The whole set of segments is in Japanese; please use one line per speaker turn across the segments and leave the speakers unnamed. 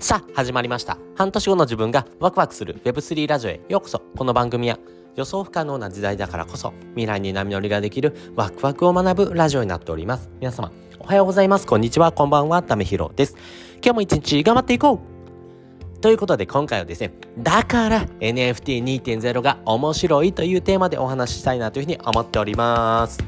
さあ、始まりました。半年後の自分がワクワクする Web3 ラジオへようこそ。この番組は予想不可能な時代だからこそ未来に波乗りができるワクワクを学ぶラジオになっております。皆様、おはようございます。こんにちは。こんばんは。ためひろです。今日も一日頑張っていこうということで今回はですね、だから NFT2.0 が面白いというテーマでお話ししたいなというふうに思っております。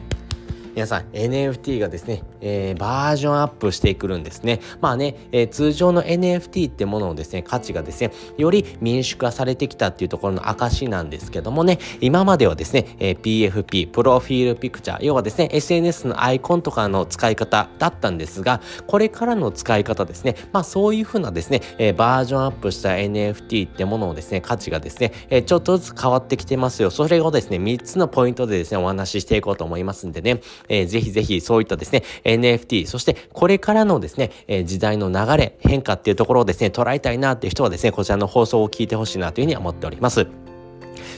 皆さん NFT がですね、えー、バージョンアップしてくるんですね。まあね、えー、通常の NFT ってもののですね、価値がですね、より民主化されてきたっていうところの証なんですけどもね、今まではですね、えー、PFP、プロフィールピクチャー、要はですね、SNS のアイコンとかの使い方だったんですが、これからの使い方ですね、まあそういうふうなですね、えー、バージョンアップした NFT ってものをですね、価値がですね、えー、ちょっとずつ変わってきてますよ。それをですね、3つのポイントでですね、お話ししていこうと思いますんでね、えー、ぜひぜひそういったですね、NFT、そしてこれからのですね、えー、時代の流れ、変化っていうところをですね、捉えたいなっていう人はですね、こちらの放送を聞いてほしいなというふうに思っております。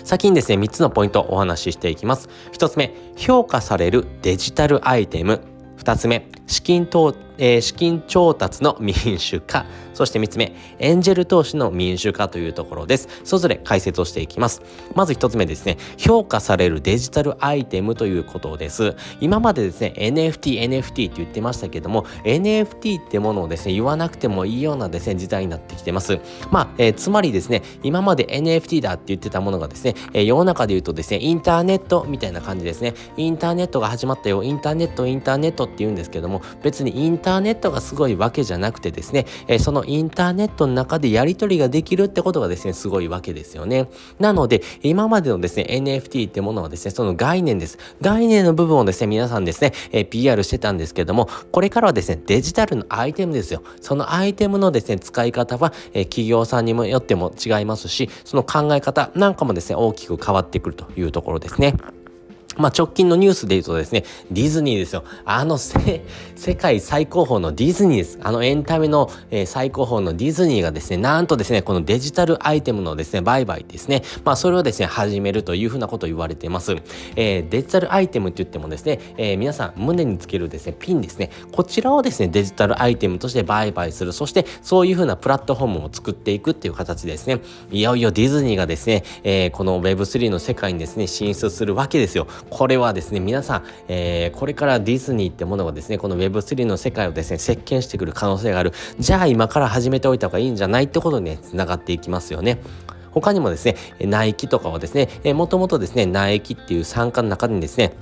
先にですね、3つのポイントをお話ししていきます。1つ目、評価されるデジタルアイテム。2つ目、資金等えー、資金調達の民主化、そして3つ目、エンジェル投資の民主化というところです。それぞれ解説をしていきます。まず1つ目ですね、評価されるデジタルアイテムということです。今までですね、NFT、NFT って言ってましたけども、NFT ってものをですね、言わなくてもいいようなですね、時代になってきてます。まあ、えー、つまりですね、今まで NFT だって言ってたものがですね、えー、世の中で言うとですね、インターネットみたいな感じですね。インターネットが始まったよ、インターネット、インターネットって言うんですけども、別にインターネットがすごいわけじゃなくてですね、え、そのインターネットの中でやり取りができるってことがですね、すごいわけですよね。なので、今までのですね、NFT ってものはですね、その概念です。概念の部分をですね、皆さんですね、え、PR してたんですけども、これからはですね、デジタルのアイテムですよ。そのアイテムのですね、使い方は、え、企業さんにもよっても違いますし、その考え方なんかもですね、大きく変わってくるというところですね。まあ、直近のニュースで言うとですね、ディズニーですよ。あの世界最高峰のディズニーです。あのエンタメの、えー、最高峰のディズニーがですね、なんとですね、このデジタルアイテムのですね、売買ですね、まあそれをですね、始めるというふうなことを言われています。えー、デジタルアイテムって言ってもですね、えー、皆さん胸につけるですね、ピンですね、こちらをですね、デジタルアイテムとして売買する。そしてそういうふうなプラットフォームを作っていくっていう形ですね。いよいよディズニーがですね、えー、この Web3 の世界にですね、進出するわけですよ。これはですね、皆さん、えー、これからディズニーってものがですね、この Web3 の世界をですね、席巻してくる可能性がある。じゃあ今から始めておいた方がいいんじゃないってことにね、繋がっていきますよね。他にもですね、ナイキとかはですね、もともとですね、ナイキっていう参加の中にですね、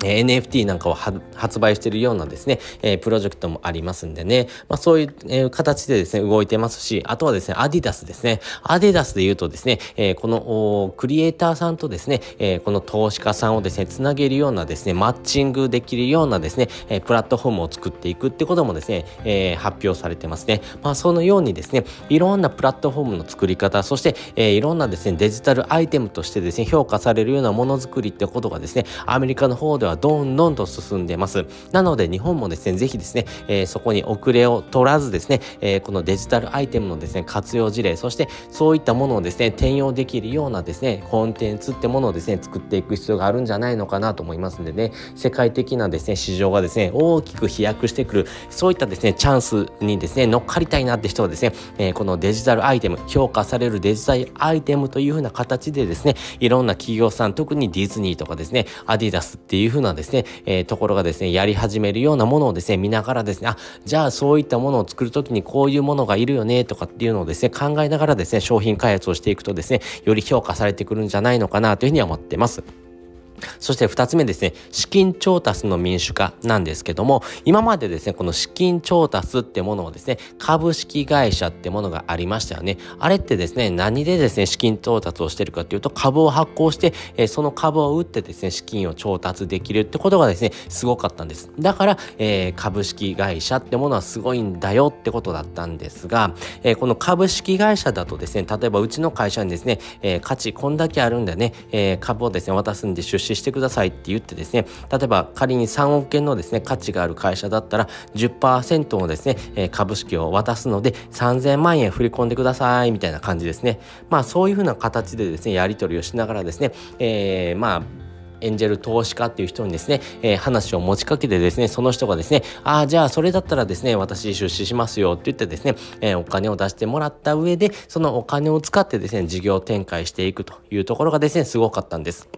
NFT なんかを発売しているようなですね、えー、プロジェクトもありますんでね、まあそういう、えー、形でですね、動いてますし、あとはですね、アディダスですね。アディダスで言うとですね、えー、このクリエイターさんとですね、えー、この投資家さんをですね、つなげるようなですね、マッチングできるようなですね、えー、プラットフォームを作っていくってこともですね、えー、発表されてますね。まあそのようにですね、いろんなプラットフォームの作り方、そして、えー、いろんなですね、デジタルアイテムとしてですね、評価されるようなものづくりってことがですね、アメリカの方ではどんどんと進んでます。なので日本もですね、ぜひですね、えー、そこに遅れを取らずですね、えー、このデジタルアイテムのですね、活用事例、そしてそういったものをですね、転用できるようなですね、コンテンツってものをですね、作っていく必要があるんじゃないのかなと思いますんでね、世界的なですね、市場がですね、大きく飛躍してくる、そういったですね、チャンスにですね、乗っかりたいなって人はですね、えー、このデジタルアイテム、評価されるデジタルアイテムというふうな形でですね、いろんな企業さん、特にディズニーとかですね、アディダスっていうふうなですね、えー、ところがですね、やり始めるようなものをですね、見ながらですね、あ、じゃあそういったものを作るときにこういうものがいるよね、とかっていうのをですね、考えながらですね、商品開発をしていくとですね、より評価されてくるんじゃないのかなというふうに思ってます。そして2つ目ですね、資金調達の民主化なんですけども、今までですね、この資金調達ってものをですね、株式会社ってものがありましたよね。あれってですね、何でですね、資金調達をしてるかっていうと、株を発行して、え、その株を売ってですね、資金を調達できるってことがですね、すごかったんです。だから、えー、株式会社ってものはすごいんだよってことだったんですが、えー、この株式会社だとですね、例えばうちの会社にですね、え価値こんだけあるんだね、え株をですね、渡すんで出資してくださいって言ってですね、例えば仮に3億円のですね、価値がある会社だったら10%のですね、え株式を渡すので3000万円振り込んでくださいみたいな感じですね。まあそういうふうな形でですね、やり取りをしながらですね、えー、まあエンジェル投資家っていう人にですね、えー、話を持ちかけてですね、その人がですね、ああ、じゃあそれだったらですね、私出資しますよって言ってですね、えー、お金を出してもらった上で、そのお金を使ってですね、事業展開していくというところがですね、すごかったんです。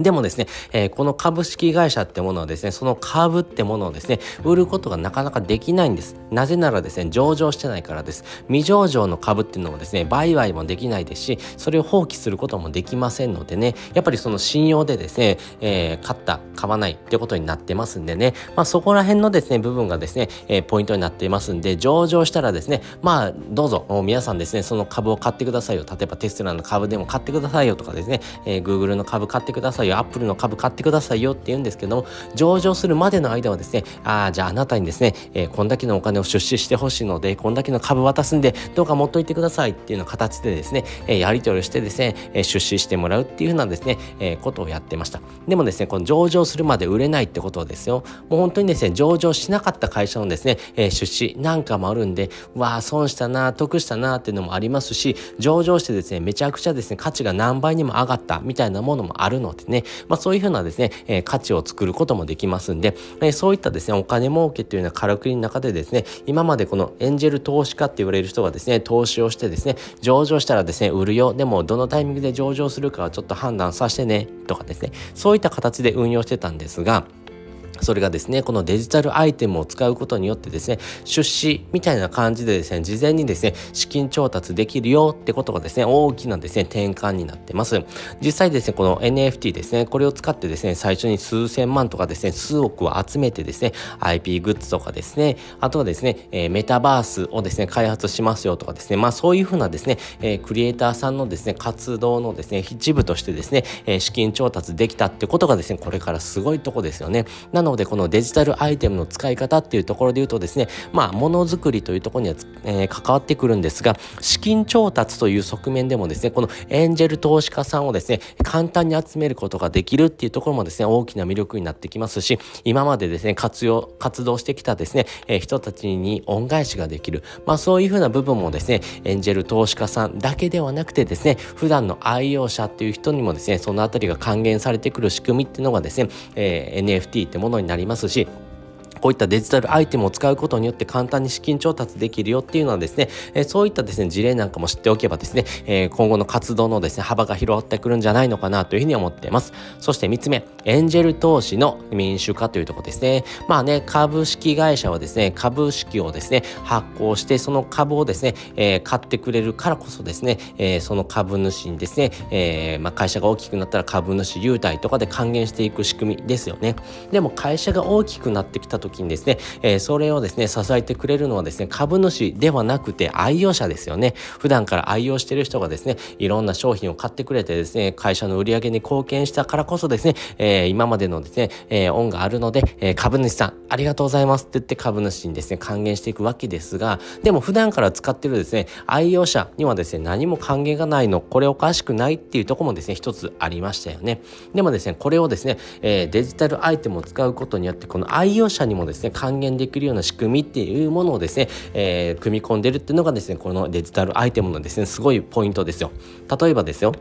でもですね、えー、この株式会社ってものはですね、その株ってものをですね、売ることがなかなかできないんです。なぜならですね、上場してないからです。未上場の株っていうのもですね、売買もできないですし、それを放棄することもできませんのでね、やっぱりその信用でですね、えー、買った、買わないってことになってますんでね、まあそこら辺のですね、部分がですね、えー、ポイントになっていますんで、上場したらですね、まあどうぞ、皆さんですね、その株を買ってくださいよ。例えばテスラの株でも買ってくださいよとかですね、えー、Google の株買ってくださいよ。Apple の株買ってくださいよって言うんですけども、上場するまでの間はですね、ああ、じゃああなたにですね、えー、こんだけのお金を出資してほしいので、こんだけの株渡すんで、どうか持っといてくださいっていうような形でですね、えー、やり取りしてですね、えー、出資してもらうっていうふうなですね、えー、ことをやってました。でもですね、この上場するまで売れないってことですよ、もう本当にですね、上場しなかった会社のですね、えー、出資なんかもあるんで、わあ、損したな、得したなっていうのもありますし、上場してですね、めちゃくちゃですね、価値が何倍にも上がったみたいなものもあるのでね、ねまあそういうふうなですね、えー、価値を作ることもできますんで、えー、そういったですね、お金儲けっていうようなからくりの中でですね、今までこのエンジェル投資家って言われる人がですね、投資をしてですね、上場したらですね、売るよ。でも、どのタイミングで上場するかはちょっと判断させてね、とかですね、そういった形で運用してたんですが、それがですね、このデジタルアイテムを使うことによってですね、出資みたいな感じでですね、事前にですね、資金調達できるよってことがですね、大きなですね、転換になってます。実際ですね、この NFT ですね、これを使ってですね、最初に数千万とかですね、数億を集めてですね、IP グッズとかですね、あとはですね、え、メタバースをですね、開発しますよとかですね、まあそういうふうなですね、え、クリエイターさんのですね、活動のですね、一部としてですね、え、資金調達できたってことがですね、これからすごいとこですよね。なのので、このデジタルアイテムの使い方っていうところで言うとですね、まあ、ものづくりというところには、えー、関わってくるんですが、資金調達という側面でもですね、このエンジェル投資家さんをですね、簡単に集めることができるっていうところもですね、大きな魅力になってきますし、今までですね、活用、活動してきたですね、えー、人たちに恩返しができる。まあ、そういうふうな部分もですね、エンジェル投資家さんだけではなくてですね、普段の愛用者っていう人にもですね、そのあたりが還元されてくる仕組みっていうのがですね、えー、NFT ってものになりますしこういったデジタルアイテムを使うことによって簡単に資金調達できるよっていうのはですね、えそういったですね、事例なんかも知っておけばですね、え今後の活動のですね、幅が広がってくるんじゃないのかなというふうに思っています。そして3つ目、エンジェル投資の民主化というところですね。まあね、株式会社はですね、株式をですね、発行して、その株をですね、えー、買ってくれるからこそですね、えー、その株主にですね、えー、まあ、会社が大きくなったら株主優待とかで還元していく仕組みですよね。でも会社が大きくなってきた時にですね、えー、それをですね、支えてくれるのはですね、株主ではなくて愛用者ですよね。普段から愛用してる人がですね、いろんな商品を買ってくれてですね、会社の売り上げに貢献したからこそですね、えー、今までのですね、えー、恩があるので、えー、株主さん、ありがとうございますって言って株主にですね、還元していくわけですが、でも普段から使ってるですね、愛用者にはですね、何も還元がないの、これおかしくないっていうところもですね、一つありましたよね。でもですね、これをですね、えー、デジタルアイテムを使うことによって、この愛用者にもですね、還元できるような仕組みっていうものをですね、えー、組み込んでるっていうのがですね、このデジタルアイテムのですね、すごいポイントですよ。例えばですよ、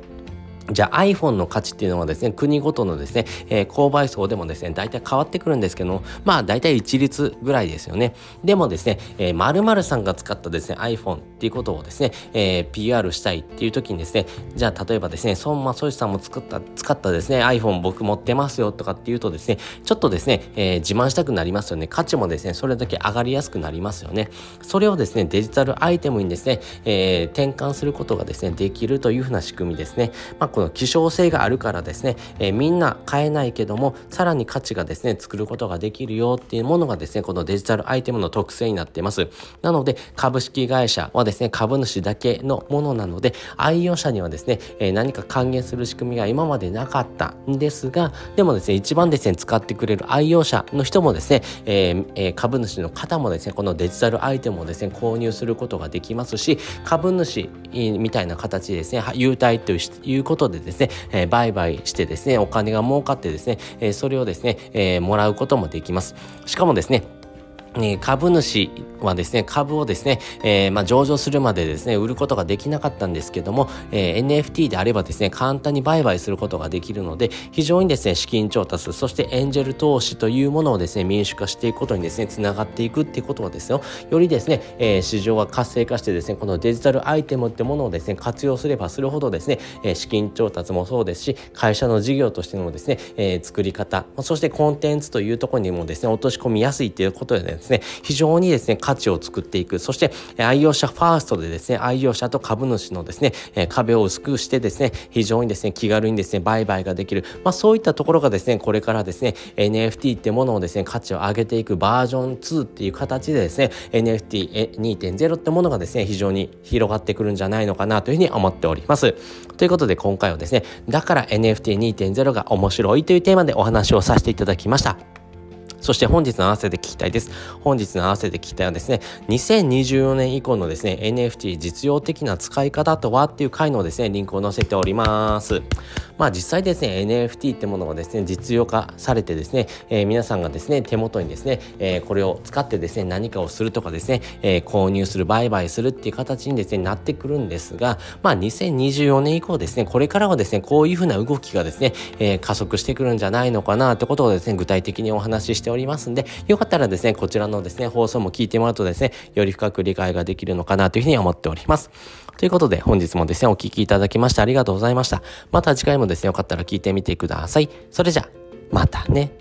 じゃあ iPhone の価値っていうのはですね、国ごとのですね、えー、購買層でもですね、大体変わってくるんですけども、まあ大体一律ぐらいですよね。でもですね、えー、〇〇さんが使ったですね、iPhone っていうことをですね、えー、PR したいっていう時にですね、じゃあ例えばですね、孫正義さんも作った、使ったですね、iPhone 僕持ってますよとかっていうとですね、ちょっとですね、えー、自慢したくなりますよね。価値もですね、それだけ上がりやすくなりますよね。それをですね、デジタルアイテムにですね、えー、転換することがですね、できるというふうな仕組みですね。まあこの希少性があるからですね、えー、みんな買えないけども、さらに価値がですね、作ることができるよっていうものがですね、このデジタルアイテムの特性になっています。なので、株式会社はですね、株主だけのものなので、愛用者にはですね、えー、何か還元する仕組みが今までなかったんですが、でもですね、一番ですね、使ってくれる愛用者の人もですね、えーえー、株主の方もですね、このデジタルアイテムをですね、購入することができますし、株主みたいな形でですね、優待ということでですね、えー、売買してですね、お金が儲かってですね、えー、それをですね、えー、もらうこともできます。しかもですね、え株主はですね、株をですね、えー、まあ、上場するまでですね、売ることができなかったんですけども、えー、NFT であればですね、簡単に売買することができるので、非常にですね、資金調達、そしてエンジェル投資というものをですね、民主化していくことにですね、つながっていくっていうことはですよ、よりですね、えー、市場が活性化してですね、このデジタルアイテムってものをですね、活用すればするほどですね、え資金調達もそうですし、会社の事業としてのですね、え作り方、そしてコンテンツというところにもですね、落とし込みやすいということでですね、ね非常にですね、価値を作っていく。そして、愛用者ファーストでですね、愛用者と株主のですね、壁を薄くしてですね、非常にですね、気軽にですね、売買ができる。まあそういったところがですね、これからですね、NFT ってものをですね、価値を上げていくバージョン2っていう形でですね、NFT2.0 ってものがですね、非常に広がってくるんじゃないのかなというふうに思っております。ということで今回はですね、だから NFT2.0 が面白いというテーマでお話をさせていただきました。そして本日の合わせて聞きたいです。本日の合わせて聞きたいはですね、2024年以降のですね、NFT 実用的な使い方とはっていう回のですね、リンクを載せております。まあ実際ですね、NFT ってものがですね、実用化されてですね、えー、皆さんがですね、手元にですね、えー、これを使ってですね、何かをするとかですね、えー、購入する、売買するっていう形にですね、なってくるんですが、まあ2024年以降ですね、これからはですね、こういうふうな動きがですね、え加速してくるんじゃないのかなってことをですね、具体的にお話ししておりますんで、よかったらですね、こちらのですね、放送も聞いてもらうとですね、より深く理解ができるのかなというふうに思っております。ということで、本日もですね、お聴きいただきましてありがとうございました。また次回もですね、よかったら聞いてみてください。それじゃ、またね。